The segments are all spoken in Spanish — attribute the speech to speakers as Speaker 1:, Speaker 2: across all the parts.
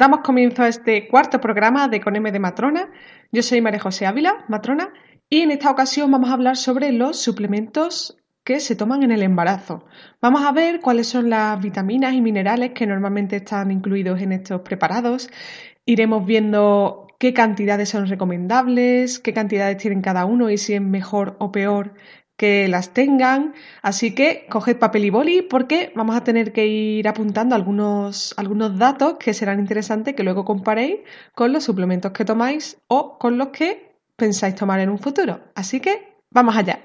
Speaker 1: Damos comienzo a este cuarto programa de Con M de Matrona. Yo soy María José Ávila, matrona, y en esta ocasión vamos a hablar sobre los suplementos que se toman en el embarazo. Vamos a ver cuáles son las vitaminas y minerales que normalmente están incluidos en estos preparados. Iremos viendo qué cantidades son recomendables, qué cantidades tienen cada uno y si es mejor o peor que las tengan. Así que coged papel y boli porque vamos a tener que ir apuntando algunos, algunos datos que serán interesantes que luego comparéis con los suplementos que tomáis o con los que pensáis tomar en un futuro. Así que vamos allá.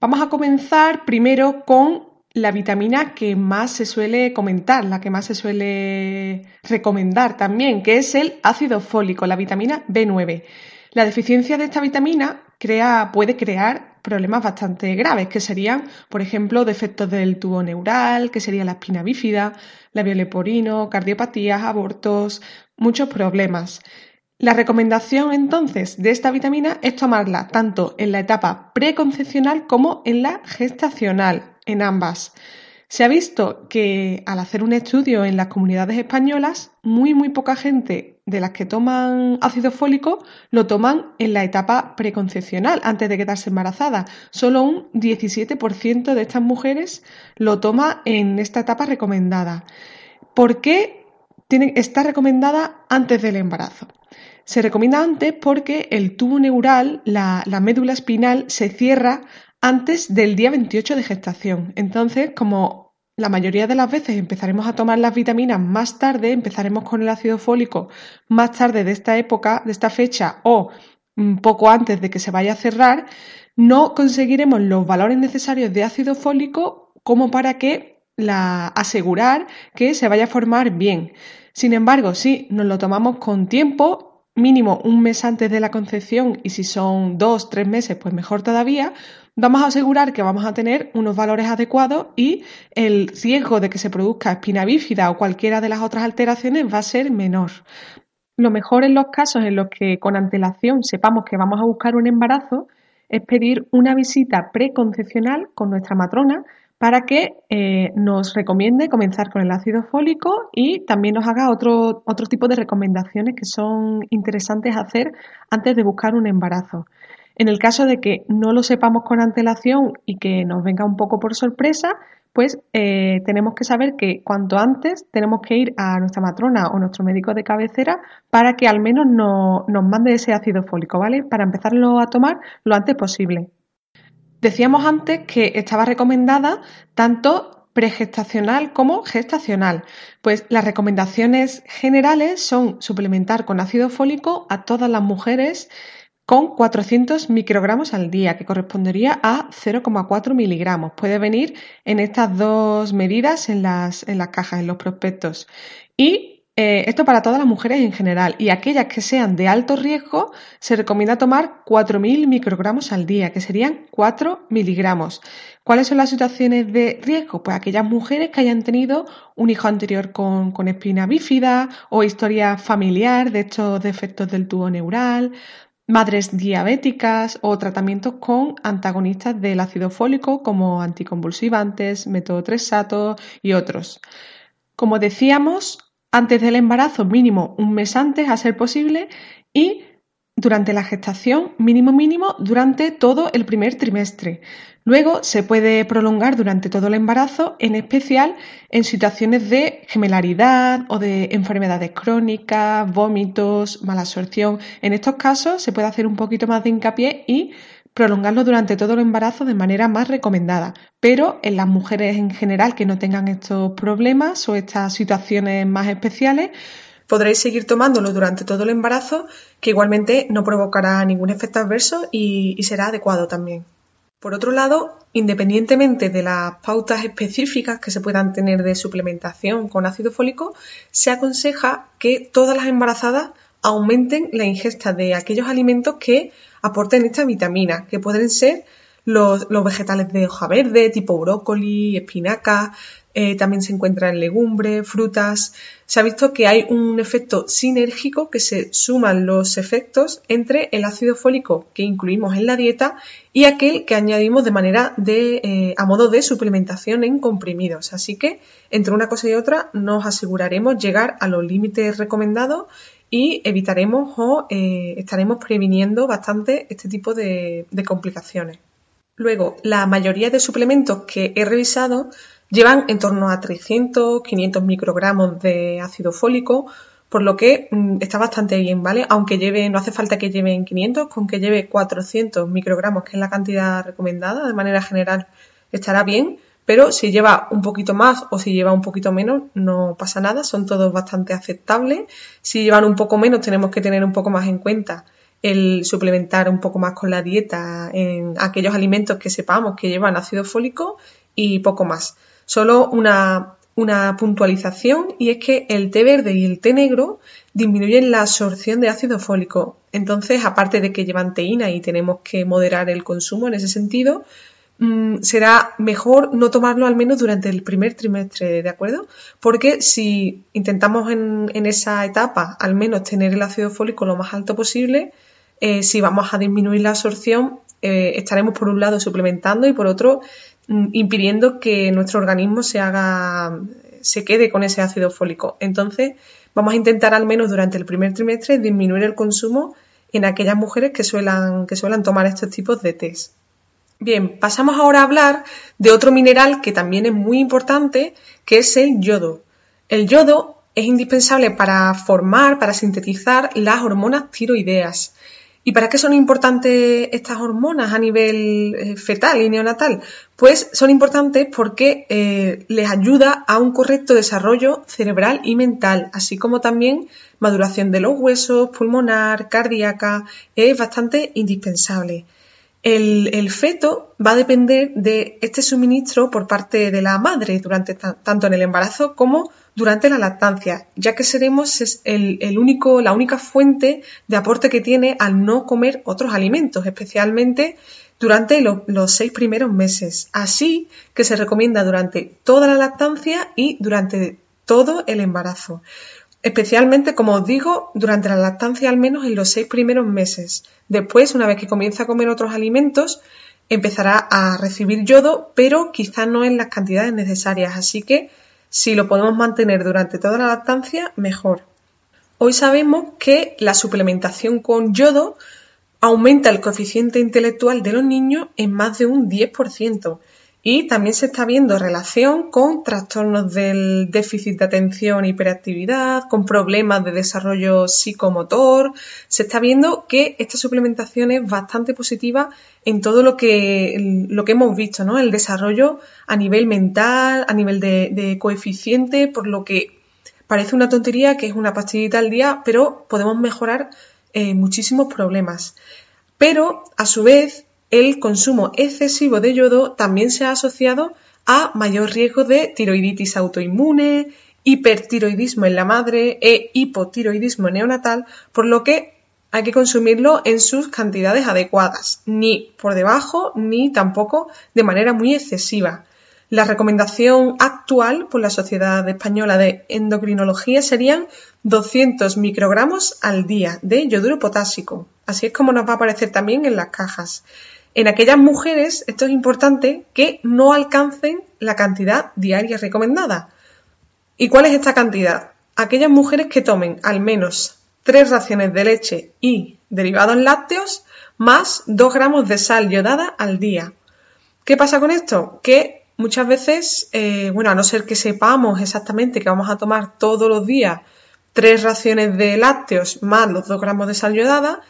Speaker 1: Vamos a comenzar primero con la vitamina que más se suele comentar, la que más se suele recomendar también, que es el ácido fólico, la vitamina B9. La deficiencia de esta vitamina crea, puede crear problemas bastante graves, que serían, por ejemplo, defectos del tubo neural, que sería la espina bífida, labio leporino, cardiopatías, abortos, muchos problemas. La recomendación entonces de esta vitamina es tomarla tanto en la etapa preconcepcional como en la gestacional, en ambas. Se ha visto que al hacer un estudio en las comunidades españolas, muy muy poca gente de las que toman ácido fólico lo toman en la etapa preconcepcional, antes de quedarse embarazada. Solo un 17% de estas mujeres lo toma en esta etapa recomendada. ¿Por qué está recomendada antes del embarazo? Se recomienda antes porque el tubo neural, la médula espinal, se cierra antes del día 28 de gestación. Entonces, como la mayoría de las veces empezaremos a tomar las vitaminas más tarde, empezaremos con el ácido fólico más tarde de esta época, de esta fecha o poco antes de que se vaya a cerrar, no conseguiremos los valores necesarios de ácido fólico como para que la asegurar que se vaya a formar bien. Sin embargo, si nos lo tomamos con tiempo, mínimo un mes antes de la concepción y si son dos, tres meses, pues mejor todavía, vamos a asegurar que vamos a tener unos valores adecuados y el riesgo de que se produzca espina bífida o cualquiera de las otras alteraciones va a ser menor. Lo mejor en los casos en los que con antelación sepamos que vamos a buscar un embarazo es pedir una visita preconcepcional con nuestra matrona para que eh, nos recomiende comenzar con el ácido fólico y también nos haga otro, otro tipo de recomendaciones que son interesantes hacer antes de buscar un embarazo. En el caso de que no lo sepamos con antelación y que nos venga un poco por sorpresa, pues eh, tenemos que saber que cuanto antes tenemos que ir a nuestra matrona o nuestro médico de cabecera para que al menos no, nos mande ese ácido fólico, ¿vale? Para empezarlo a tomar lo antes posible. Decíamos antes que estaba recomendada tanto pregestacional como gestacional. Pues las recomendaciones generales son suplementar con ácido fólico a todas las mujeres con 400 microgramos al día, que correspondería a 0,4 miligramos. Puede venir en estas dos medidas en las, en las cajas, en los prospectos. Y eh, esto para todas las mujeres en general y aquellas que sean de alto riesgo se recomienda tomar 4.000 microgramos al día, que serían 4 miligramos. ¿Cuáles son las situaciones de riesgo? Pues aquellas mujeres que hayan tenido un hijo anterior con, con espina bífida o historia familiar de estos defectos del tubo neural, madres diabéticas o tratamientos con antagonistas del ácido fólico como anticonvulsivantes, metotrexato y otros. Como decíamos, antes del embarazo mínimo un mes antes a ser posible y durante la gestación mínimo mínimo durante todo el primer trimestre. Luego se puede prolongar durante todo el embarazo, en especial en situaciones de gemelaridad o de enfermedades crónicas, vómitos, mala absorción. En estos casos se puede hacer un poquito más de hincapié y prolongarlo durante todo el embarazo de manera más recomendada. Pero en las mujeres en general que no tengan estos problemas o estas situaciones más especiales, podréis seguir tomándolo durante todo el embarazo, que igualmente no provocará ningún efecto adverso y, será adecuado también. Por otro lado, independientemente de las pautas específicas que se puedan tener de suplementación con ácido fólico, se aconseja que todas las embarazadas aumenten la ingesta de aquellos alimentos que aporten esta vitamina, que pueden ser los, vegetales de hoja verde, tipo brócoli, espinaca, eh, también se encuentran legumbres, frutas. Se ha visto que hay un efecto sinérgico que se suman los efectos entre el ácido fólico que incluimos en la dieta y aquel que añadimos de manera de, eh, a modo de suplementación en comprimidos. Así que entre una cosa y otra nos aseguraremos llegar a los límites recomendados y evitaremos o eh, estaremos previniendo bastante este tipo de complicaciones. Luego, la mayoría de suplementos que he revisado llevan en torno a 300, 500 microgramos de ácido fólico, por lo que mm, está bastante bien, ¿vale? Aunque lleve, no hace falta que lleven 500, con que lleve 400 microgramos, que es la cantidad recomendada, de manera general estará bien, pero si lleva un poquito más o si lleva un poquito menos, no pasa nada, son todos bastante aceptables. Si llevan un poco menos, tenemos que tener un poco más en cuenta el suplementar un poco más con la dieta en aquellos alimentos que sepamos que llevan ácido fólico y poco más. Solo una, una puntualización y es que el té verde y el té negro disminuyen la absorción de ácido fólico. Entonces, aparte de que llevan teína y tenemos que moderar el consumo en ese sentido, mm, será mejor no tomarlo al menos durante el primer trimestre, ¿de acuerdo? Porque si intentamos en, en esa etapa al menos tener el ácido fólico lo más alto posible, eh, si vamos a disminuir la absorción, eh, estaremos por un lado suplementando y por otro impidiendo que nuestro organismo se haga, se quede con ese ácido fólico. Entonces, vamos a intentar al menos durante el primer trimestre disminuir el consumo en aquellas mujeres que suelan, que suelan tomar estos tipos de test. Bien, pasamos ahora a hablar de otro mineral que también es muy importante, que es el yodo. El yodo es indispensable para formar, para sintetizar las hormonas tiroideas. ¿Y para qué son importantes estas hormonas a nivel eh, fetal y neonatal? Pues son importantes porque eh, les ayuda a un correcto desarrollo cerebral y mental, así como también maduración de los huesos, pulmonar, cardíaca, es bastante indispensable. El, feto va a depender de este suministro por parte de la madre durante tanto en el embarazo como durante la lactancia, ya que seremos el, único, la única fuente de aporte que tiene al no comer otros alimentos, especialmente durante los seis primeros meses. Así que se recomienda durante toda la lactancia y durante todo el embarazo especialmente, como os digo, durante la lactancia al menos en los seis primeros meses. Después, una vez que comienza a comer otros alimentos, empezará a recibir yodo, pero quizá no en las cantidades necesarias. Así que si lo podemos mantener durante toda la lactancia, mejor. Hoy sabemos que la suplementación con yodo aumenta el coeficiente intelectual de los niños en más de un 10%. Y también se está viendo relación con trastornos del déficit de atención e hiperactividad, con problemas de desarrollo psicomotor. Se está viendo que esta suplementación es bastante positiva en todo lo que, lo que hemos visto, ¿no? El desarrollo a nivel mental, a nivel de, coeficiente, por lo que parece una tontería que es una pastillita al día, pero podemos mejorar eh, muchísimos problemas. Pero, a su vez, el consumo excesivo de yodo también se ha asociado a mayor riesgo de tiroiditis autoinmune, hipertiroidismo en la madre e hipotiroidismo neonatal, por lo que hay que consumirlo en sus cantidades adecuadas, ni por debajo ni tampoco de manera muy excesiva. La recomendación actual por la Sociedad Española de Endocrinología serían 200 microgramos al día de yoduro potásico. Así es como nos va a aparecer también en las cajas en aquellas mujeres, esto es importante, que no alcancen la cantidad diaria recomendada. ¿Y cuál es esta cantidad? aquellas mujeres que tomen al menos tres raciones de leche y derivados lácteos más 2 gramos de sal yodada al día. ¿Qué pasa con esto? Que muchas veces, eh, bueno, a no ser que sepamos exactamente que vamos a tomar todos los días tres raciones de lácteos más los 2 gramos de sal yodada,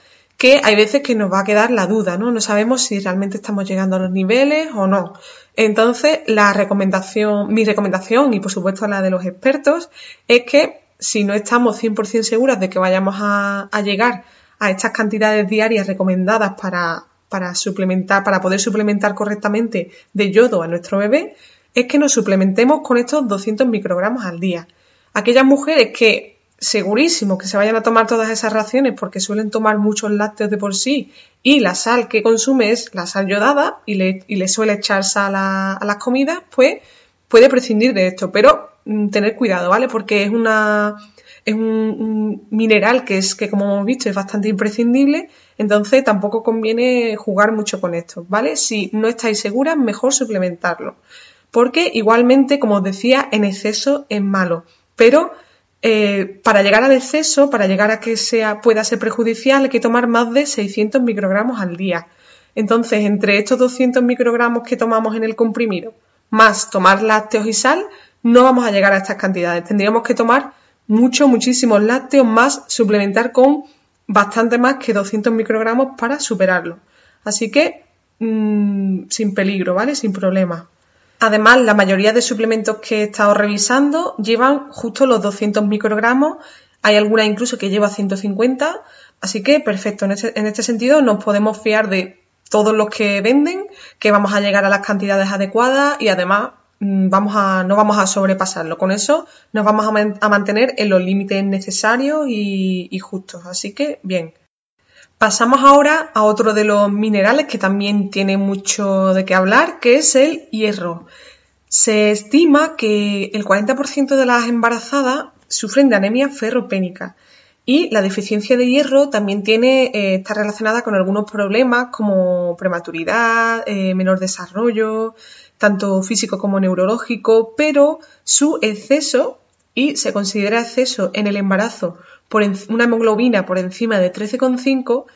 Speaker 1: que hay veces que nos va a quedar la duda, ¿no? No sabemos si realmente estamos llegando a los niveles o no. Entonces, la recomendación, mi recomendación y por supuesto la de los expertos es que si no estamos 100% seguras de que vayamos a, llegar a estas cantidades diarias recomendadas para, para suplementar, para poder suplementar correctamente de yodo a nuestro bebé, es que nos suplementemos con estos 200 microgramos al día. Aquellas mujeres que segurísimo que se vayan a tomar todas esas raciones porque suelen tomar muchos lácteos de por sí y la sal que consume es la sal yodada y le, y le suele echar sal a, las comidas, pues puede prescindir de esto, pero mm, tener cuidado, ¿vale? Porque es una es un, mineral que es que como hemos visto es bastante imprescindible, entonces tampoco conviene jugar mucho con esto, ¿vale? Si no estáis seguras, mejor suplementarlo. Porque igualmente, como os decía, en exceso es malo, pero eh, para llegar al exceso, para llegar a que sea, pueda ser perjudicial, hay que tomar más de 600 microgramos al día. Entonces, entre estos 200 microgramos que tomamos en el comprimido, más tomar lácteos y sal, no vamos a llegar a estas cantidades. Tendríamos que tomar mucho, muchísimos lácteos más, suplementar con bastante más que 200 microgramos para superarlo. Así que, mm, sin peligro, ¿vale? Sin problema. Además, la mayoría de suplementos que he estado revisando llevan justo los 200 microgramos, hay algunas incluso que lleva 150, así que perfecto, en este, en sentido nos podemos fiar de todos los que venden, que vamos a llegar a las cantidades adecuadas y además mm, vamos a, no vamos a sobrepasarlo. Con eso nos vamos a, mantener en los límites necesarios y, y justos. Así que bien. Pasamos ahora a otro de los minerales que también tiene mucho de qué hablar, que es el hierro. Se estima que el 40% de las embarazadas sufren de anemia ferropénica y la deficiencia de hierro también tiene, eh, está relacionada con algunos problemas como prematuridad, eh, menor desarrollo, tanto físico como neurológico, pero su exceso, y se considera exceso en el embarazo por una hemoglobina por encima de 13,5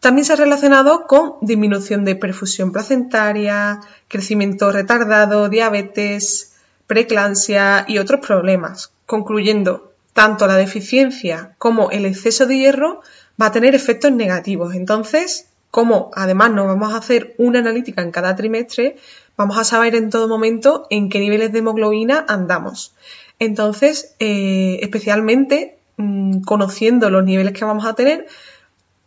Speaker 1: también se ha relacionado con disminución de perfusión placentaria, crecimiento retardado, diabetes, preeclampsia y otros problemas, concluyendo tanto la deficiencia como el exceso de hierro va a tener efectos negativos. Entonces, como además nos vamos a hacer una analítica en cada trimestre, vamos a saber en todo momento en qué niveles de hemoglobina andamos. Entonces, eh, especialmente Mm, conociendo los niveles que vamos a tener,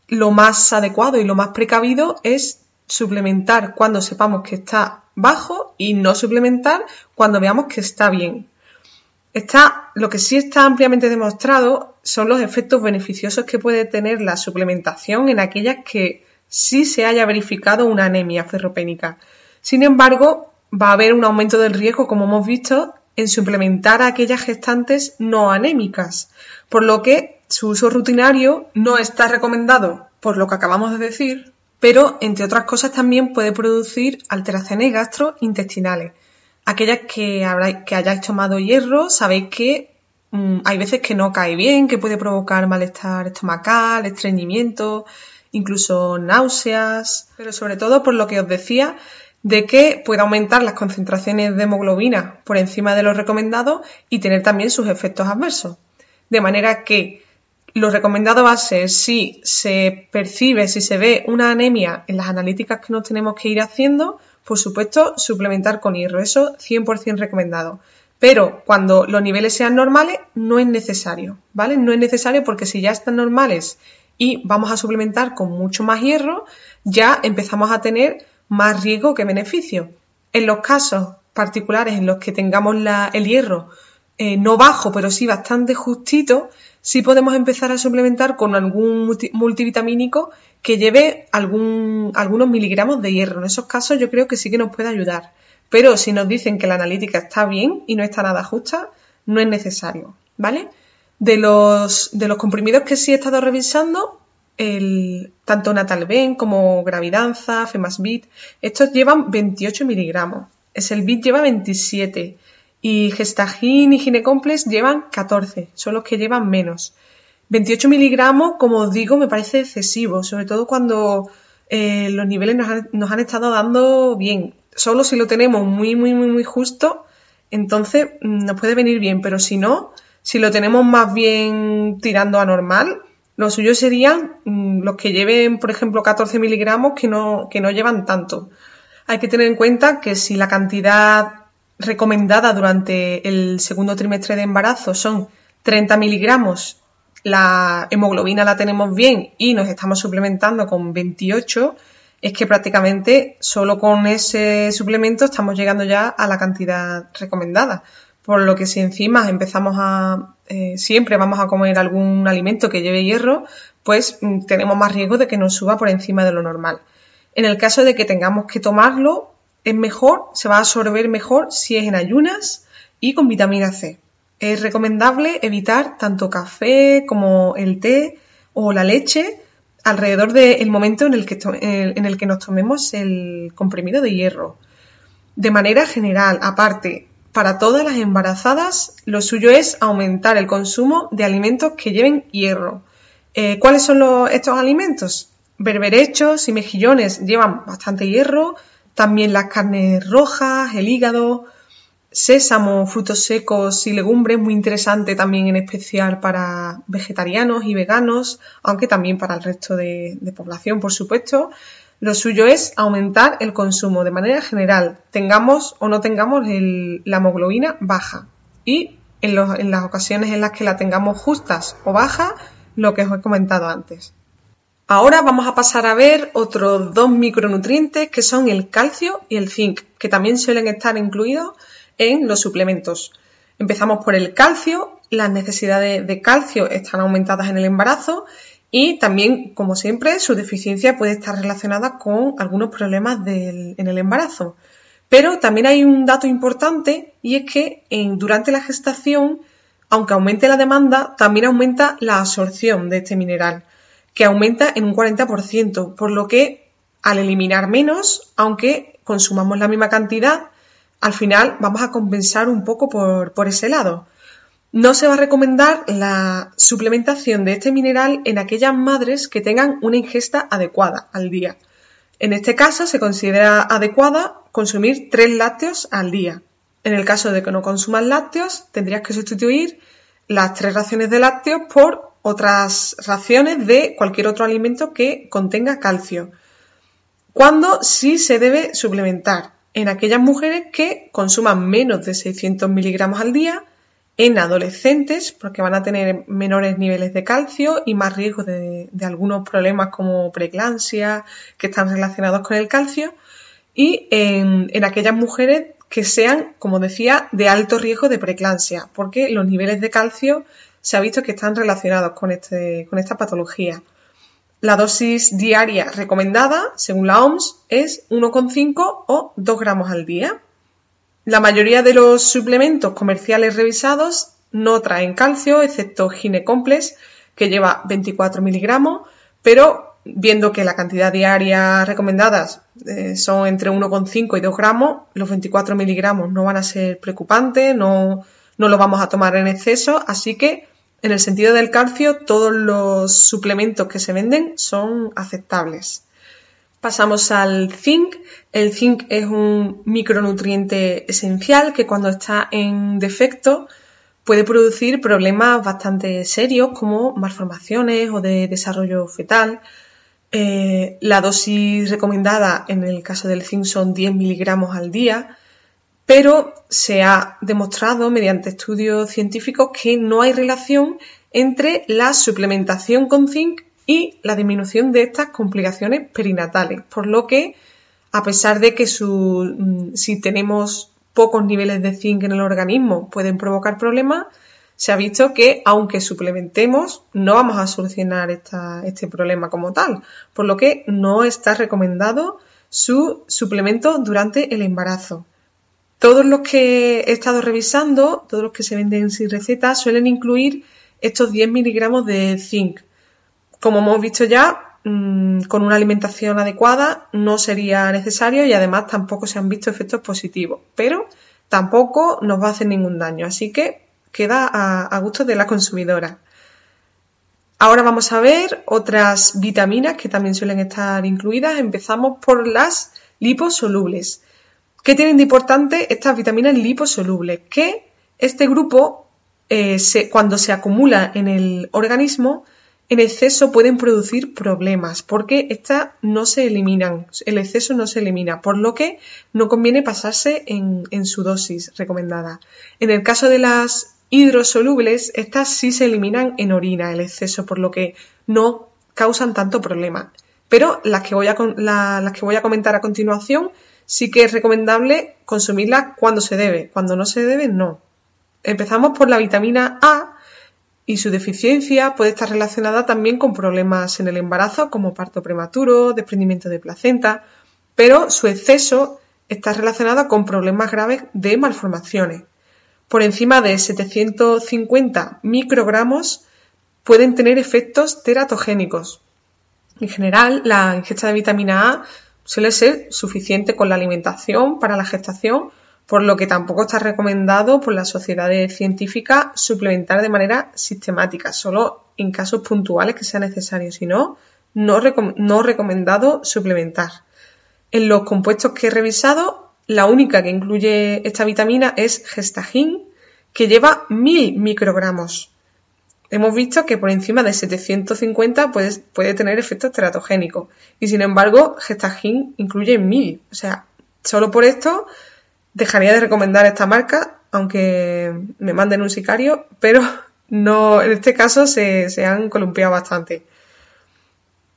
Speaker 1: lo más adecuado y lo más precavido es suplementar cuando sepamos que está bajo y no suplementar cuando veamos que está bien. Está, lo que sí está ampliamente demostrado son los efectos beneficiosos que puede tener la suplementación en aquellas que sí se haya verificado una anemia ferropénica. Sin embargo, va a haber un aumento del riesgo, como hemos visto, en suplementar a aquellas gestantes no anémicas, por lo que su uso rutinario no está recomendado por lo que acabamos de decir, pero entre otras cosas también puede producir alteraciones gastrointestinales. Aquellas que, hayáis tomado hierro, sabéis que mm, hay veces que no cae bien, que puede provocar malestar estomacal, estreñimiento, incluso náuseas, pero sobre todo por lo que os decía, de que puede aumentar las concentraciones de hemoglobina por encima de lo recomendado y tener también sus efectos adversos. De manera que lo recomendado va a ser si se percibe, si se ve una anemia en las analíticas que nos tenemos que ir haciendo, por supuesto, suplementar con hierro. Eso 100% recomendado. Pero cuando los niveles sean normales, no es necesario, ¿vale? No es necesario porque si ya están normales y vamos a suplementar con mucho más hierro, ya empezamos a tener más riesgo que beneficio. En los casos particulares en los que tengamos el hierro eh, no bajo, pero sí bastante justito, sí podemos empezar a suplementar con algún multivitamínico que lleve algunos miligramos de hierro. En esos casos yo creo que sí que nos puede ayudar. Pero si nos dicen que la analítica está bien y no está nada justa, no es necesario, ¿vale? De los, de los comprimidos que sí he estado revisando, el, tanto Natalben como Gravidanza, Femasbit, estos llevan 28 miligramos. Es el bit lleva 27 y Gestagin y Ginecomplex llevan 14, son los que llevan menos. 28 miligramos, como os digo, me parece excesivo, sobre todo cuando eh, los niveles nos han, nos han, estado dando bien. Solo si lo tenemos muy, muy, muy, muy justo, entonces mm, nos puede venir bien, pero si no, si lo tenemos más bien tirando a normal, lo suyo serían mm, los que lleven, por ejemplo, 14 miligramos que no, que no llevan tanto. Hay que tener en cuenta que si la cantidad recomendada durante el segundo trimestre de embarazo son 30 miligramos, la hemoglobina la tenemos bien y nos estamos suplementando con 28, es que prácticamente solo con ese suplemento estamos llegando ya a la cantidad recomendada. Por lo que si encima empezamos a eh, siempre vamos a comer algún alimento que lleve hierro, pues mm, tenemos más riesgo de que nos suba por encima de lo normal. En el caso de que tengamos que tomarlo, es mejor, se va a absorber mejor si es en ayunas y con vitamina C. Es recomendable evitar tanto café como el té o la leche alrededor del momento en el, que en el que nos tomemos el comprimido de hierro. De manera general, aparte, para todas las embarazadas, lo suyo es aumentar el consumo de alimentos que lleven hierro. Eh, ¿Cuáles son estos alimentos? Berberechos y mejillones llevan bastante hierro, también las carnes rojas, el hígado, sésamo, frutos secos y legumbres, muy interesante también en especial para vegetarianos y veganos, aunque también para el resto de, población, por supuesto. Lo suyo es aumentar el consumo de manera general, tengamos o no tengamos la hemoglobina baja. Y en, en las ocasiones en las que la tengamos justas o baja, lo que os he comentado antes. Ahora vamos a pasar a ver otros dos micronutrientes que son el calcio y el zinc, que también suelen estar incluidos en los suplementos. Empezamos por el calcio. Las necesidades de calcio están aumentadas en el embarazo y también, como siempre, su deficiencia puede estar relacionada con algunos problemas en el embarazo. Pero también hay un dato importante y es que durante la gestación, aunque aumente la demanda, también aumenta la absorción de este mineral que aumenta en un 40%, por lo que al eliminar menos, aunque consumamos la misma cantidad, al final vamos a compensar un poco por, ese lado. No se va a recomendar la suplementación de este mineral en aquellas madres que tengan una ingesta adecuada al día. En este caso se considera adecuada consumir tres lácteos al día. En el caso de que no consuman lácteos, tendrías que sustituir las tres raciones de lácteos por otras raciones de cualquier otro alimento que contenga calcio. ¿Cuándo sí se debe suplementar? En aquellas mujeres que consuman menos de 600 miligramos al día, en adolescentes, porque van a tener menores niveles de calcio y más riesgo de, algunos problemas como preeclampsia que están relacionados con el calcio, y en, aquellas mujeres que sean, como decía, de alto riesgo de preeclampsia, porque los niveles de calcio se ha visto que están relacionados con, este, con esta patología. La dosis diaria recomendada, según la OMS, es 1,5 o 2 gramos al día. La mayoría de los suplementos comerciales revisados no traen calcio, excepto Ginecomplex, que lleva 24 miligramos, pero viendo que la cantidad diaria recomendadas eh, son entre 1,5 y 2 gramos, los 24 miligramos no van a ser preocupantes, no, no lo vamos a tomar en exceso, así que en el sentido del calcio, todos los suplementos que se venden son aceptables. Pasamos al zinc. El zinc es un micronutriente esencial que cuando está en defecto puede producir problemas bastante serios como malformaciones o de desarrollo fetal. Eh, la dosis recomendada en el caso del zinc son 10 miligramos al día pero se ha demostrado mediante estudios científicos que no hay relación entre la suplementación con zinc y la disminución de estas complicaciones perinatales, por lo que a pesar de que mm, si tenemos pocos niveles de zinc en el organismo pueden provocar problemas, se ha visto que aunque suplementemos no vamos a solucionar este problema como tal, por lo que no está recomendado su suplemento durante el embarazo. Todos los que he estado revisando, todos los que se venden sin receta, suelen incluir estos 10 miligramos de zinc. Como hemos visto ya, mm, con una alimentación adecuada no sería necesario y además tampoco se han visto efectos positivos. Pero tampoco nos va a hacer ningún daño. Así que queda a, gusto de la consumidora. Ahora vamos a ver otras vitaminas que también suelen estar incluidas. Empezamos por las liposolubles. ¿Qué tienen de importante estas vitaminas liposolubles? Que este grupo, eh, cuando se acumula en el organismo, en exceso pueden producir problemas porque estas no se eliminan, el exceso no se elimina, por lo que no conviene pasarse en, su dosis recomendada. En el caso de las hidrosolubles, estas sí se eliminan en orina, el exceso, por lo que no causan tanto problema. Pero las que voy a, las que voy a comentar a continuación sí que es recomendable consumirlas cuando se debe, cuando no se debe, no. Empezamos por la vitamina A y su deficiencia puede estar relacionada también con problemas en el embarazo como parto prematuro, desprendimiento de placenta, pero su exceso está relacionado con problemas graves de malformaciones. Por encima de 750 microgramos pueden tener efectos teratogénicos. En general, la ingesta de vitamina A suele ser suficiente con la alimentación para la gestación por lo que tampoco está recomendado por las sociedades científicas suplementar de manera sistemática, solo en casos puntuales que sea necesario, si no, no, recomendado suplementar. En los compuestos que he revisado, la única que incluye esta vitamina es gestagin, que lleva 1000 microgramos. Hemos visto que por encima de 750 puede, puede tener efectos teratogénicos y sin embargo gestagin incluye 1000. O sea, solo por esto dejaría de recomendar esta marca, aunque me manden un sicario, pero no, en este caso se, han columpiado bastante.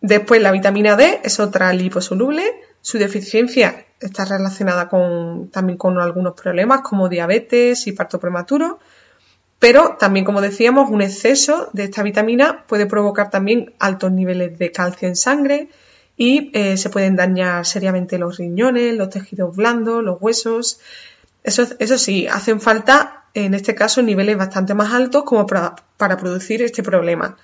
Speaker 1: Después la vitamina D es otra liposoluble. Su deficiencia está relacionada con, también con algunos problemas como diabetes y parto prematuro. Pero también, como decíamos, un exceso de esta vitamina puede provocar también altos niveles de calcio en sangre y eh, se pueden dañar seriamente los riñones, los tejidos blandos, los huesos. Eso, eso sí, hacen falta en este caso niveles bastante más altos como para, producir este problema.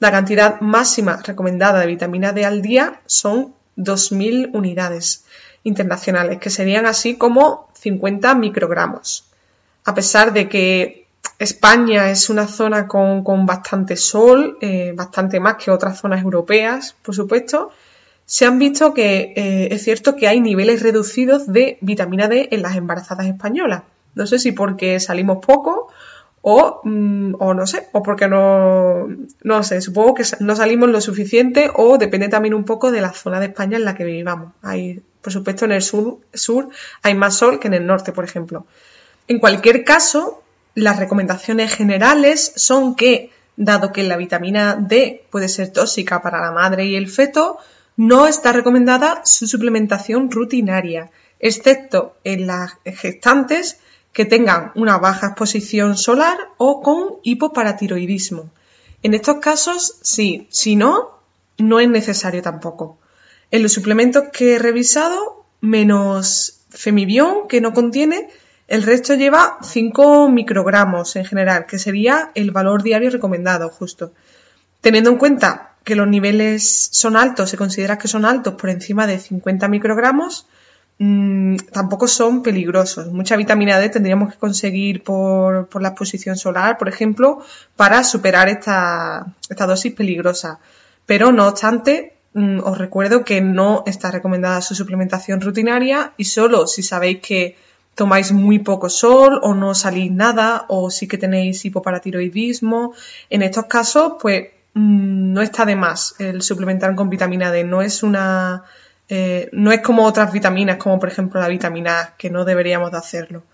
Speaker 1: La cantidad máxima recomendada de vitamina D al día son 2.000 unidades internacionales, que serían así como 50 microgramos. A pesar de que España es una zona con, bastante sol, eh, bastante más que otras zonas europeas, por supuesto, se han visto que eh, es cierto que hay niveles reducidos de vitamina D en las embarazadas españolas. No sé si porque salimos poco o, mm, o no sé, o porque no, no sé, supongo que no salimos lo suficiente o depende también un poco de la zona de España en la que vivamos. Hay, por supuesto, en el sur, sur hay más sol que en el norte, por ejemplo. En cualquier caso, las recomendaciones generales son que, dado que la vitamina D puede ser tóxica para la madre y el feto, no está recomendada su suplementación rutinaria, excepto en las gestantes que tengan una baja exposición solar o con hipoparatiroidismo. En estos casos, sí, si no, no es necesario tampoco. En los suplementos que he revisado, menos Femibion, que no contiene, el resto lleva 5 microgramos en general, que sería el valor diario recomendado, justo. Teniendo en cuenta que los niveles son altos, se considera que son altos por encima de 50 microgramos, mm, tampoco son peligrosos. Mucha vitamina D tendríamos que conseguir por, la exposición solar, por ejemplo, para superar esta, dosis peligrosa. Pero no obstante, mm, os recuerdo que no está recomendada su suplementación rutinaria y solo si sabéis que tomáis muy poco sol o no salís nada o sí que tenéis hipoparatiroidismo. En estos casos, pues no está de más el suplementar con vitamina D. No es una. Eh, no es como otras vitaminas, como por ejemplo la vitamina A, que no deberíamos de hacerlo.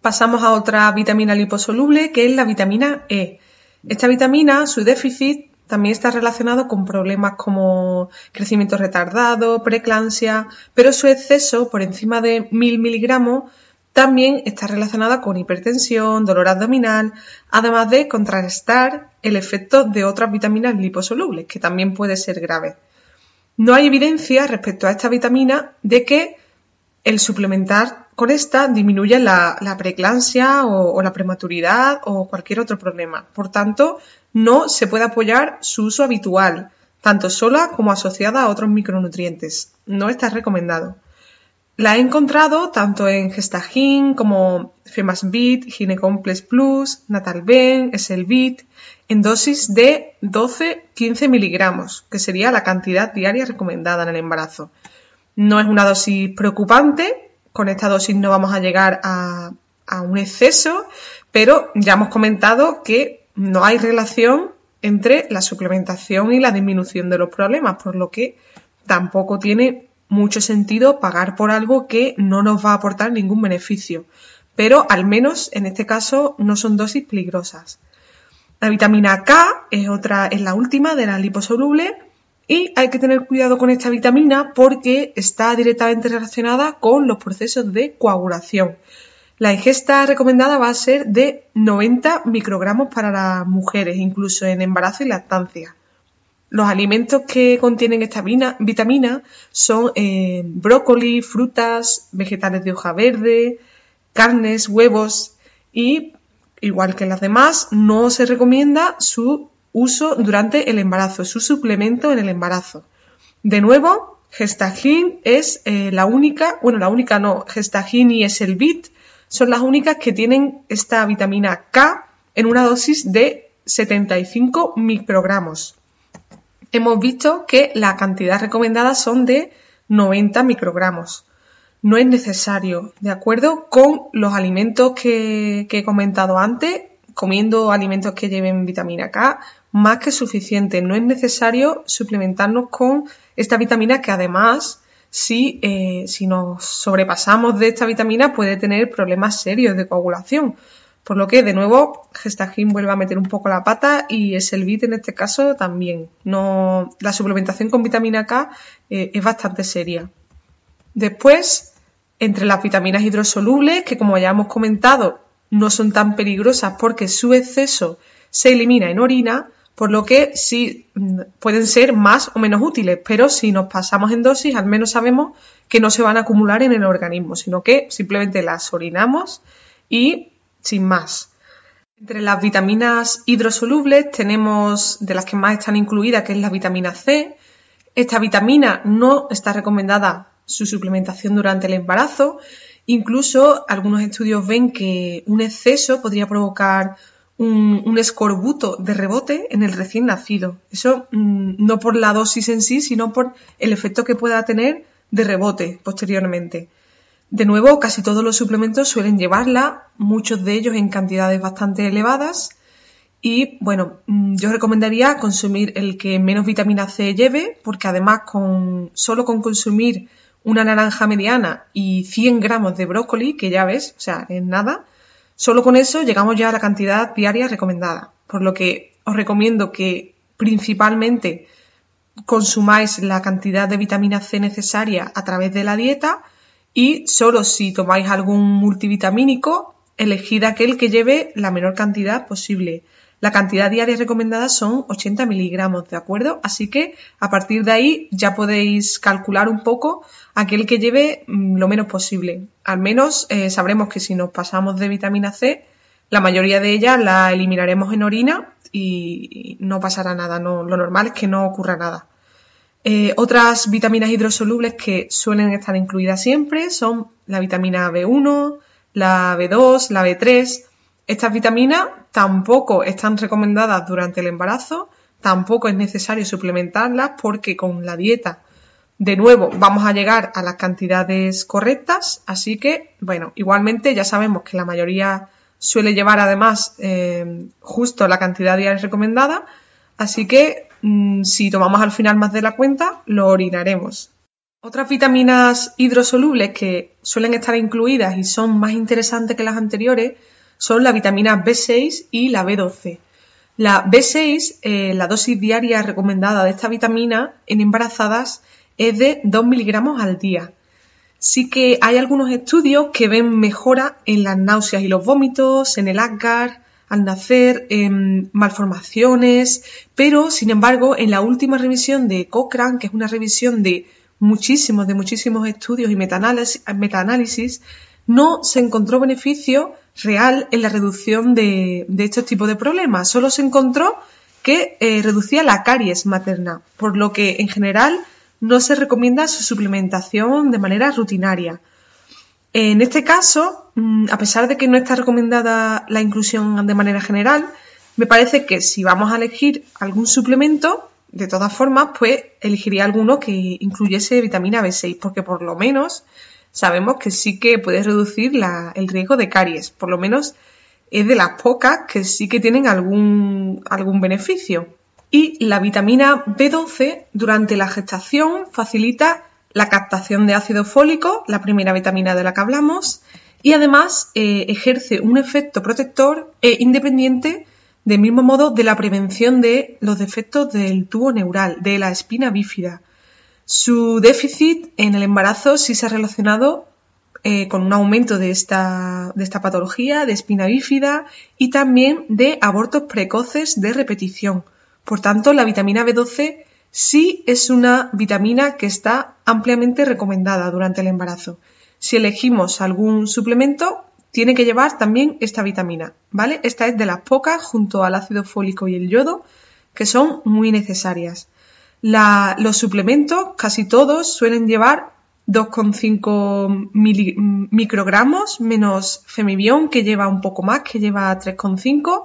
Speaker 1: Pasamos a otra vitamina liposoluble, que es la vitamina E. Esta vitamina, su déficit, también está relacionado con problemas como crecimiento retardado, preeclampsia, pero su exceso por encima de 1000 miligramos también está relacionada con hipertensión, dolor abdominal, además de contrarrestar el efecto de otras vitaminas liposolubles, que también puede ser grave. No hay evidencia respecto a esta vitamina de que el suplementar con esta disminuya la, preeclampsia o, o, la prematuridad o cualquier otro problema. Por tanto, no se puede apoyar su uso habitual, tanto sola como asociada a otros micronutrientes. No está recomendado. La he encontrado tanto en Gestagin como Femasbit, Ginecomplex Plus, Natalben, Eselbit, en dosis de 12-15 miligramos, que sería la cantidad diaria recomendada en el embarazo. No es una dosis preocupante, con esta dosis no vamos a llegar a un exceso, pero ya hemos comentado que no hay relación entre la suplementación y la disminución de los problemas, por lo que tampoco tiene mucho sentido pagar por algo que no nos va a aportar ningún beneficio. Pero al menos en este caso no son dosis peligrosas. La vitamina K es otra, es la última de la liposoluble y hay que tener cuidado con esta vitamina porque está directamente relacionada con los procesos de coagulación. La ingesta recomendada va a ser de 90 microgramos para las mujeres, incluso en embarazo y lactancia. Los alimentos que contienen esta vitamina son eh, brócoli, frutas, vegetales de hoja verde, carnes, huevos y, igual que las demás, no se recomienda su uso durante el embarazo, su suplemento en el embarazo. De nuevo, Gestagin es eh, la única, bueno, la única no, Gestagin y Eselbit son las únicas que tienen esta vitamina K en una dosis de 75 microgramos. Hemos visto que la cantidad recomendada son de 90 microgramos. No es necesario, de acuerdo con los alimentos que, he comentado antes, comiendo alimentos que lleven vitamina K, más que suficiente. No es necesario suplementarnos con esta vitamina que además si, eh, si nos sobrepasamos de esta vitamina puede tener problemas serios de coagulación. Por lo que, de nuevo, Gestagin vuelve a meter un poco la pata y Selvit en este caso también. No, la suplementación con vitamina K eh, es bastante seria. Después, entre las vitaminas hidrosolubles, que como ya hemos comentado, no son tan peligrosas porque su exceso se elimina en orina, por lo que sí mm, pueden ser más o menos útiles, pero si nos pasamos en dosis, al menos sabemos que no se van a acumular en el organismo, sino que simplemente las orinamos y sin más. Entre las vitaminas hidrosolubles tenemos de las que más están incluidas, que es la vitamina C. Esta vitamina no está recomendada su suplementación durante el embarazo. Incluso algunos estudios ven que un exceso podría provocar un, escorbuto de rebote en el recién nacido. Eso mm, no por la dosis en sí, sino por el efecto que pueda tener de rebote posteriormente. De nuevo, casi todos los suplementos suelen llevarla, muchos de ellos en cantidades bastante elevadas. Y bueno, mm, yo recomendaría consumir el que menos vitamina C lleve, porque además con, solo con consumir una naranja mediana y 100 gramos de brócoli, que ya ves, o sea, es nada, Solo con eso llegamos ya a la cantidad diaria recomendada, por lo que os recomiendo que principalmente consumáis la cantidad de vitamina C necesaria a través de la dieta y solo si tomáis algún multivitamínico, elegid aquel que lleve la menor cantidad posible. La cantidad diaria recomendada son 80 miligramos, ¿de acuerdo? Así que a partir de ahí ya podéis calcular un poco aquel que lleve mm, lo menos posible. Al menos eh, sabremos que si nos pasamos de vitamina C, la mayoría de ella la eliminaremos en orina y no pasará nada. Lo normal es que no ocurra nada. Eh, otras vitaminas hidrosolubles que suelen estar incluidas siempre son la vitamina B1, la B2, la B3. Estas vitaminas tampoco están recomendadas durante el embarazo, tampoco es necesario suplementarlas porque con la dieta, de nuevo, vamos a llegar a las cantidades correctas, así que, bueno, igualmente ya sabemos que la mayoría suele llevar además eh, justo la cantidad diaria recomendada, así que mm, si tomamos al final más de la cuenta, lo orinaremos. Otras vitaminas hidrosolubles que suelen estar incluidas y son más interesantes que las anteriores son la vitamina B6 y la B12. La B6, eh, la dosis diaria recomendada de esta vitamina en embarazadas es de 2 miligramos al día. Sí que hay algunos estudios que ven mejora en las náuseas y los vómitos, en el Asgar, al nacer, en malformaciones, pero sin embargo en la última revisión de Cochrane, que es una revisión de muchísimos, de muchísimos estudios y metaanálisis, no se encontró beneficio real en la reducción de, estos tipos de problemas. Solo se encontró que eh, reducía la caries materna, por lo que en general no se recomienda su suplementación de manera rutinaria. En este caso, a pesar de que no está recomendada la inclusión de manera general, me parece que si vamos a elegir algún suplemento, de todas formas, pues elegiría alguno que incluyese vitamina B6, porque por lo menos sabemos que sí que puede reducir el riesgo de caries. Por lo menos es de las pocas que sí que tienen algún, algún beneficio. Y la vitamina B12 durante la gestación facilita la captación de ácido fólico, la primera vitamina de la que hablamos, y además eh, ejerce un efecto protector e independiente del mismo modo de la prevención de los defectos del tubo neural, de la espina bífida. Su déficit en el embarazo sí se ha relacionado eh, con un aumento de esta, de esta patología, de espina bífida y también de abortos precoces de repetición. Por tanto, la vitamina B12 sí es una vitamina que está ampliamente recomendada durante el embarazo. Si elegimos algún suplemento, tiene que llevar también esta vitamina, ¿vale? Esta es de las pocas, junto al ácido fólico y el yodo, que son muy necesarias. los suplementos, casi todos, suelen llevar 2,5 microgramos, menos Femibion, que lleva un poco más, que lleva 3,5,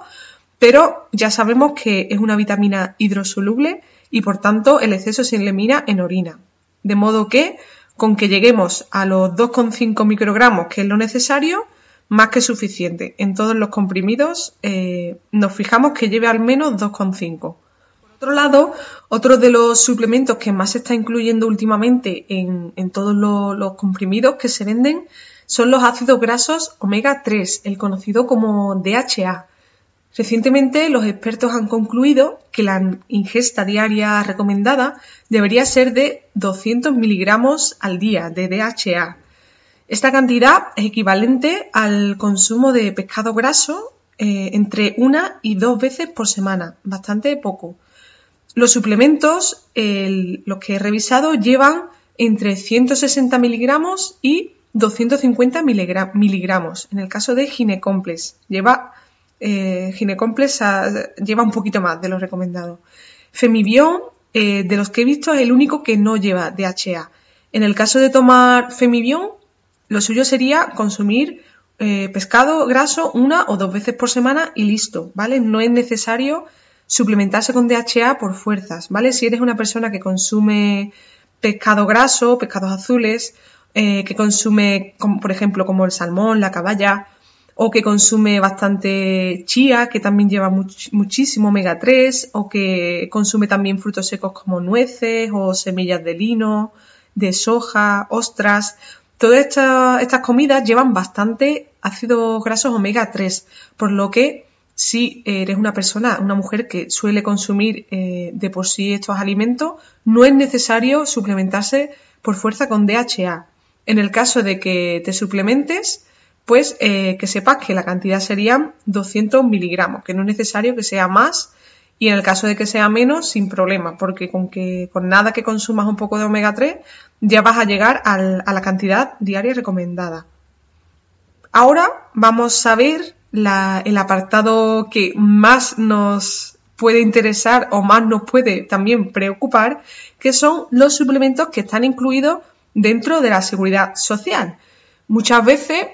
Speaker 1: pero ya sabemos que es una vitamina hidrosoluble y por tanto el exceso se elimina en orina. De modo que, con que lleguemos a los 2,5 microgramos, que es lo necesario, más que suficiente. En todos los comprimidos eh, nos fijamos que lleve al menos 2,5. Por otro lado, otro de los suplementos que más se está incluyendo últimamente en, todos los, comprimidos que se venden son los ácidos grasos omega 3, el conocido como DHA. Recientemente los expertos han concluido que la ingesta diaria recomendada debería ser de 200 miligramos al día de DHA esta cantidad es equivalente al consumo de pescado graso eh, entre una y dos veces por semana, bastante poco. Los suplementos, los que he revisado, llevan entre 160 miligramos y 250 miligramos. En el caso de Ginecomplex, lleva, eh, lleva un poquito más de lo recomendado. Femibion, eh, de los que he visto, es el único que no lleva DHA. En el caso de tomar Femibion, lo suyo sería consumir eh, pescado graso una o dos veces por semana y listo, ¿vale? No es necesario suplementarse con DHA por fuerzas, ¿vale? Si eres una persona que consume pescado graso, pescados azules, eh, que consume, por ejemplo, como el salmón, la caballa, o que consume bastante chía, que también lleva muchísimo omega 3, o que consume también frutos secos como nueces o semillas de lino, de soja, ostras, Todas estas, comidas llevan bastante ácidos grasos omega 3, por lo que si eres una persona, una mujer que suele consumir eh, de por sí estos alimentos, no es necesario suplementarse por fuerza con DHA. En el caso de que te suplementes, pues eh, que sepas que la cantidad serían 200 miligramos, que no es necesario que sea más y en el caso de que sea menos, sin problema, porque con que con nada que consumas un poco de omega 3 ya vas a llegar a la cantidad diaria recomendada. Ahora vamos a ver el apartado que más nos puede interesar o más nos puede también preocupar, que son los suplementos que están incluidos dentro de la seguridad social. Muchas veces,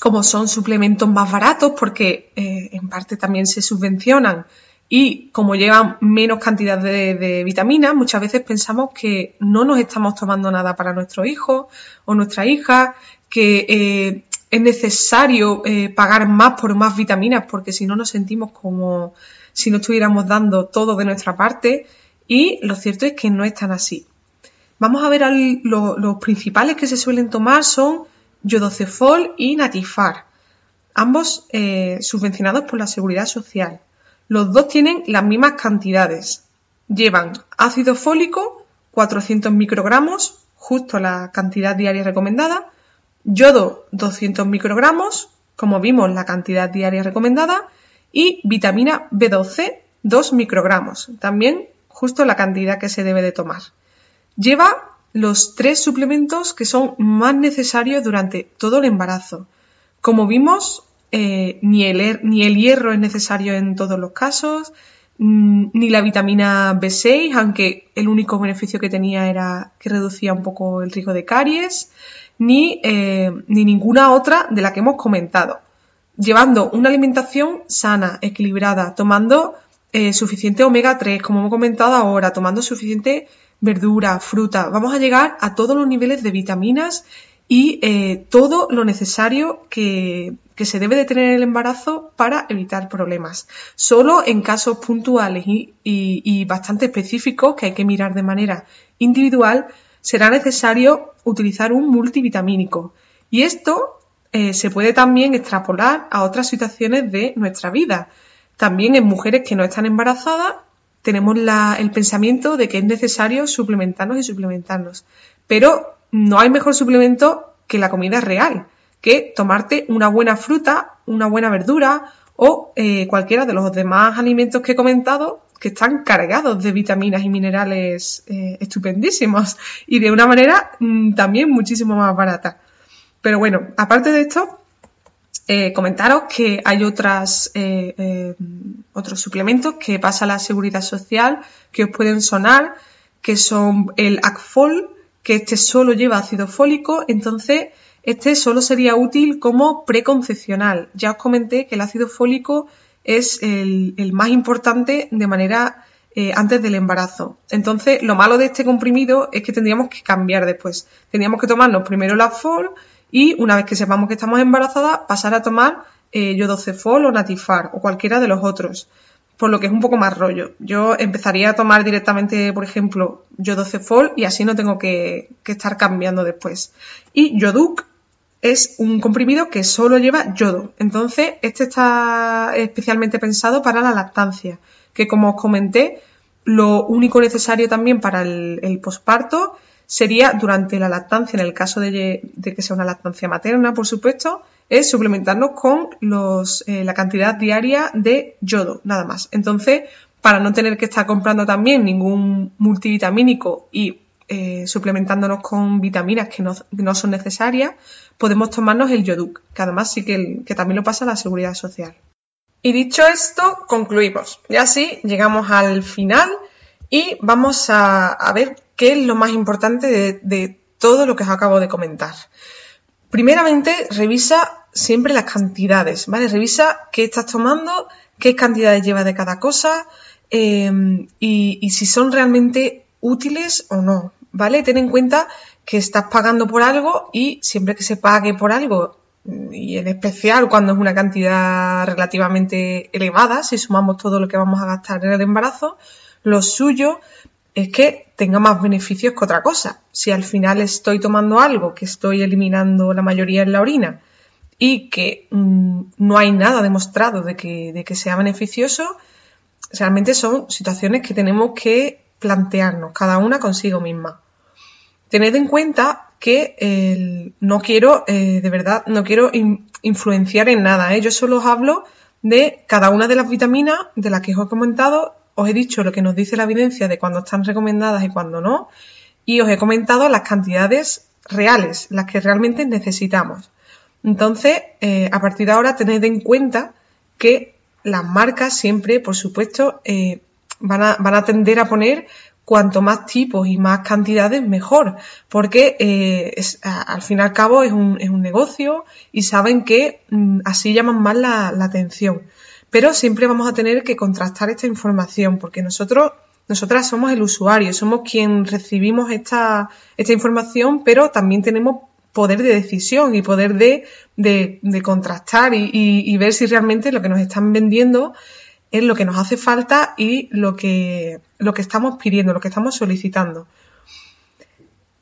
Speaker 1: como son suplementos más baratos, porque eh, en parte también se subvencionan y como llevan menos cantidad de, vitaminas, muchas veces pensamos que no nos estamos tomando nada para nuestro hijo o nuestra hija, que eh, es necesario eh, pagar más por más vitaminas porque si no nos sentimos como si no estuviéramos dando todo de nuestra parte y lo cierto es que no es tan así. Vamos a ver los principales que se suelen tomar son Yodocefol y Natifar, ambos eh, subvencionados por la Seguridad Social. Los dos tienen las mismas cantidades. Llevan ácido fólico, 400 microgramos, justo la cantidad diaria recomendada, yodo, 200 microgramos, como vimos la cantidad diaria recomendada, y vitamina B12, 2 microgramos, también justo la cantidad que se debe de tomar. Lleva los tres suplementos que son más necesarios durante todo el embarazo. Como vimos, eh, ni, el, hierro es necesario en todos los casos, mm, ni la vitamina B6, aunque el único beneficio que tenía era que reducía un poco el riesgo de caries, ni, eh, ni ninguna otra de la que hemos comentado. Llevando una alimentación sana, equilibrada, tomando eh, suficiente omega 3, como hemos comentado ahora, tomando suficiente verdura, fruta, vamos a llegar a todos los niveles de vitaminas y eh, todo lo necesario que, se debe de tener en el embarazo para evitar problemas. Solo en casos puntuales y, bastante específicos que hay que mirar de manera individual, será necesario utilizar un multivitamínico. Y esto eh, se puede también extrapolar a otras situaciones de nuestra vida. También en mujeres que no están embarazadas tenemos el pensamiento de que es necesario suplementarnos y suplementarnos. Pero no hay mejor suplemento que la comida real, que tomarte una buena fruta, una buena verdura o eh, cualquiera de los demás alimentos que he comentado que están cargados de vitaminas y minerales eh, estupendísimos y de una manera mm, también muchísimo más barata. Pero bueno, aparte de esto, eh, comentaros que hay otras, otros suplementos que pasa la seguridad social que os pueden sonar, que son el ACFOL, que este solo lleva ácido fólico, entonces este solo sería útil como preconcepcional. Ya os comenté que el ácido fólico es el, más importante de manera eh, antes del embarazo. Entonces, lo malo de este comprimido es que tendríamos que cambiar después. Tendríamos que tomarnos primero la FOL y una vez que sepamos que estamos embarazadas, pasar a tomar eh, yodocefol o natifar o cualquiera de los otros por lo que es un poco más rollo. Yo empezaría a tomar directamente, por ejemplo, yodocefol y así no tengo que, estar cambiando después. Y Yoduc es un comprimido que solo lleva yodo. Entonces, este está especialmente pensado para la lactancia, que como os comenté, lo único necesario también para el, el posparto sería durante la lactancia, en el caso de, que sea una lactancia materna, por supuesto, es suplementarnos con eh, la cantidad diaria de yodo, nada más. Entonces, para no tener que estar comprando también ningún multivitamínico y eh, suplementándonos con vitaminas que no, son necesarias, podemos tomarnos el Yoduc, que además sí que, también lo pasa la seguridad social. Y dicho esto, concluimos. Y así llegamos al final y vamos a ver qué es lo más importante de, todo lo que os acabo de comentar. Primeramente, revisa siempre las cantidades, ¿vale? Revisa qué estás tomando, qué cantidades lleva de cada cosa em, y, si son realmente útiles o no, ¿vale? Ten en cuenta que estás pagando por algo y siempre que se pague por algo, y en especial cuando es una cantidad relativamente elevada, si sumamos todo lo que vamos a gastar en el embarazo, lo suyo es que tenga más beneficios que otra cosa. Si al final estoy tomando algo que estoy eliminando la mayoría en la orina y que mm, no hay nada demostrado de que, de que sea beneficioso, realmente son situaciones que tenemos que plantearnos, cada una consigo misma. Tened en cuenta que no quiero, eh, de verdad, no quiero influenciar en nada. ¿eh? Yo solo os hablo de cada una de las vitaminas de las que os he comentado os he dicho lo que nos dice la evidencia de cuando están recomendadas y cuando no, y os he comentado las cantidades reales, las que realmente necesitamos. Entonces, eh, a partir de ahora, tened en cuenta que las marcas siempre, por supuesto, eh, van, a, van, a, tender a poner cuanto más tipos y más cantidades, mejor, porque eh, al fin y al cabo es un, negocio y saben que mm, así llaman más la atención. Pero siempre vamos a tener que contrastar esta información porque nosotros, nosotras somos el usuario, somos quien recibimos esta, esta información, pero también tenemos poder de decisión y poder de, de, contrastar y, y, ver si realmente lo que nos están vendiendo es lo que nos hace falta y lo que, lo que estamos pidiendo, lo que estamos solicitando.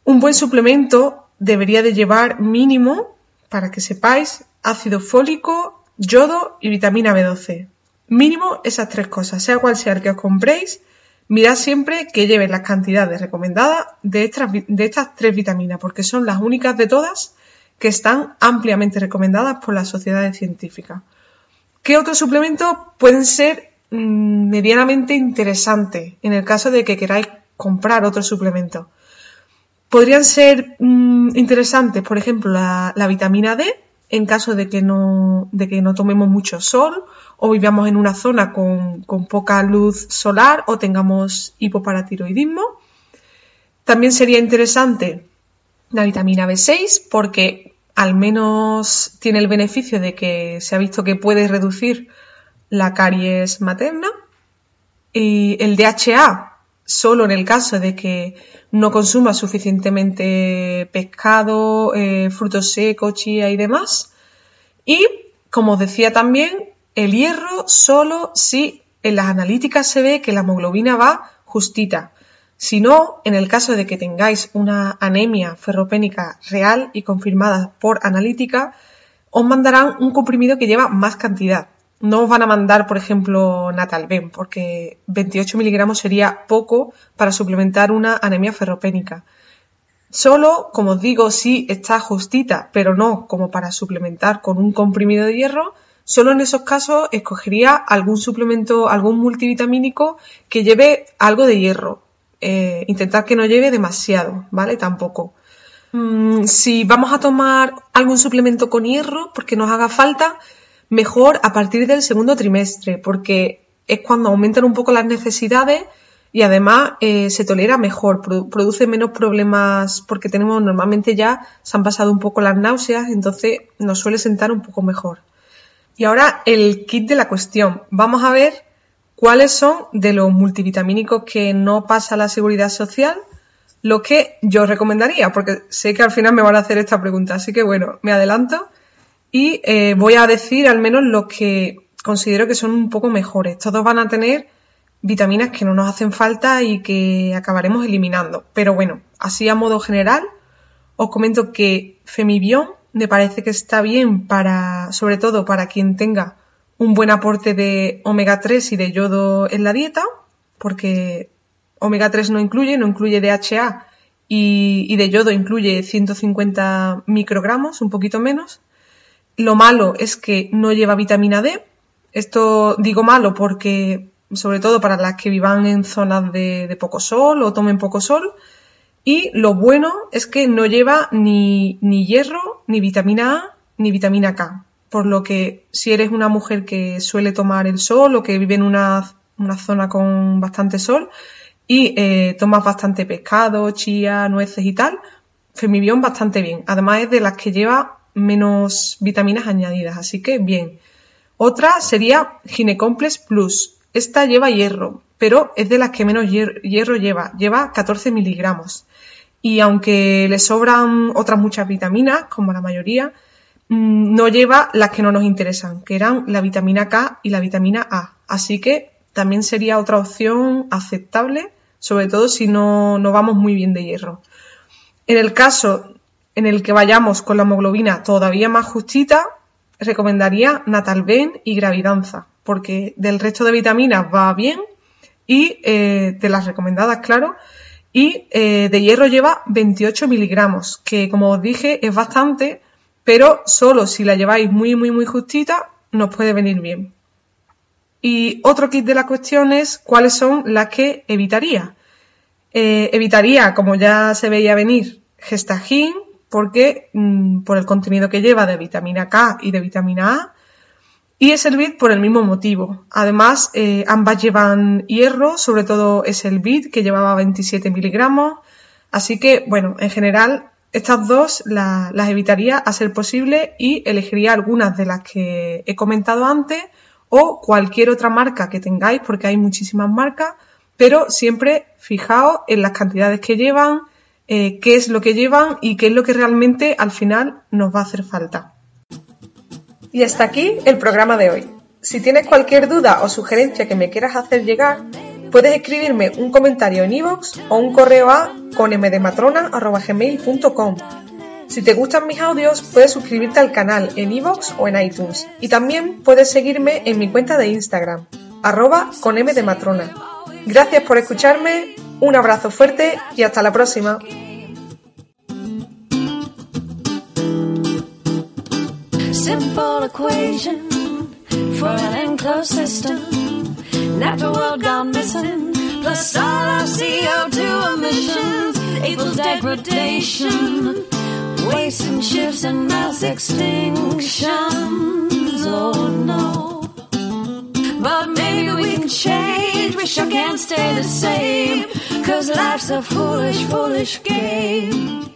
Speaker 1: Un buen suplemento debería de llevar mínimo, para que sepáis, ácido fólico, yodo y vitamina B12. Mínimo esas tres cosas, sea cual sea el que os compréis, mirad siempre que lleven las cantidades recomendadas de estas, tres vitaminas, porque son las únicas de todas que están ampliamente recomendadas por las sociedades científicas. ¿Qué otros suplementos pueden ser mm, medianamente interesantes en el caso de que queráis comprar otro suplemento? Podrían ser mm, interesantes, por ejemplo, la, la vitamina D, en caso de que no, de que no tomemos mucho sol o vivamos en una zona con, con poca luz solar o tengamos hipoparatiroidismo. También sería interesante la vitamina B6 porque al menos tiene el beneficio de que se ha visto que puede reducir la caries materna. Y el DHA, solo en el caso de que no consuma suficientemente pescado, eh, frutos secos, chía y demás. Y, como os decía también, el hierro solo si en las analíticas se ve que la hemoglobina va justita. Si no, en el caso de que tengáis una anemia ferropénica real y confirmada por analítica, os mandarán un comprimido que lleva más cantidad. No os van a mandar, por ejemplo, Natalben, porque 28 miligramos sería poco para suplementar una anemia ferropénica. Solo, como os digo, si está justita, pero no como para suplementar con un comprimido de hierro, solo en esos casos escogería algún suplemento, algún multivitamínico que lleve algo de hierro, eh, intentar que no lleve demasiado, ¿vale? Tampoco. Mm, si vamos a tomar algún suplemento con hierro, porque nos haga falta, mejor a partir del segundo trimestre, porque es cuando aumentan un poco las necesidades y además eh, se tolera mejor, produce menos problemas porque tenemos normalmente ya se han pasado un poco las náuseas, entonces nos suele sentar un poco mejor. Y ahora el kit de la cuestión. Vamos a ver ¿Cuáles son de los multivitamínicos que no pasa la seguridad social? Lo que yo recomendaría, porque sé que al final me van a hacer esta pregunta, así que bueno, me adelanto y eh, voy a decir al menos los que considero que son un poco mejores. Todos van a tener vitaminas que no nos hacen falta y que acabaremos eliminando. Pero bueno, así a modo general, os comento que Femibion me parece que está bien para, sobre todo para quien tenga un buen aporte de omega 3 y de yodo en la dieta, porque omega 3 no incluye, no incluye DHA y de yodo incluye 150 microgramos, un poquito menos. Lo malo es que no lleva vitamina D. Esto digo malo porque, sobre todo para las que vivan en zonas de, poco sol o tomen poco sol. Y lo bueno es que no lleva ni, ni hierro, ni vitamina A, ni vitamina K por lo que si eres una mujer que suele tomar el sol o que vive en una, zona con bastante sol y eh, tomas bastante pescado, chía, nueces y tal, Femibión bastante bien. Además es de las que lleva menos vitaminas añadidas, así que bien. Otra sería Ginecomplex Plus. Esta lleva hierro, pero es de las que menos hierro lleva. Lleva 14 miligramos. Y aunque le sobran otras muchas vitaminas, como la mayoría, Mm, no lleva las que no nos interesan, que eran la vitamina K y la vitamina A. Así que también sería otra opción aceptable, sobre todo si no, no vamos muy bien de hierro. En el caso en el que vayamos con la hemoglobina todavía más justita, recomendaría Natalben y Gravidanza, porque del resto de vitaminas va bien y eh, de las recomendadas, claro, y eh, de hierro lleva 28 miligramos, que como os dije es bastante pero solo si la lleváis muy, muy, muy justita, nos puede venir bien. Y otro kit de la cuestión es cuáles son las que evitaría. Eh, evitaría, como ya se veía venir, gestagin, porque mm, por el contenido que lleva de vitamina K y de vitamina A, y bit por el mismo motivo. Además, eh, ambas llevan hierro, sobre todo bit que llevaba 27 miligramos. Así que, bueno, en general estas dos las evitaría a ser posible y elegiría algunas de las que he comentado antes o cualquier otra marca que tengáis, porque hay muchísimas marcas, pero siempre fijaos en las cantidades que llevan, eh, qué es lo que llevan y qué es lo que realmente al final nos va a hacer falta. Y hasta aquí el programa de hoy. Si tienes cualquier duda o sugerencia que me quieras hacer llegar, Puedes escribirme un comentario en iVoox o un correo a conmdematrona.gmail.com. Si te gustan mis audios, puedes suscribirte al canal en iVoox o en iTunes. Y también puedes seguirme en mi cuenta de Instagram, arroba conmdematrona. Gracias por escucharme, un abrazo fuerte y hasta la próxima. Natural world gone missing, plus all our CO2 emissions equals degradation.
Speaker 2: wasting shifts and mass extinctions. Oh no. But maybe we can change. We sure can't stay the same. Cause life's a foolish, foolish game.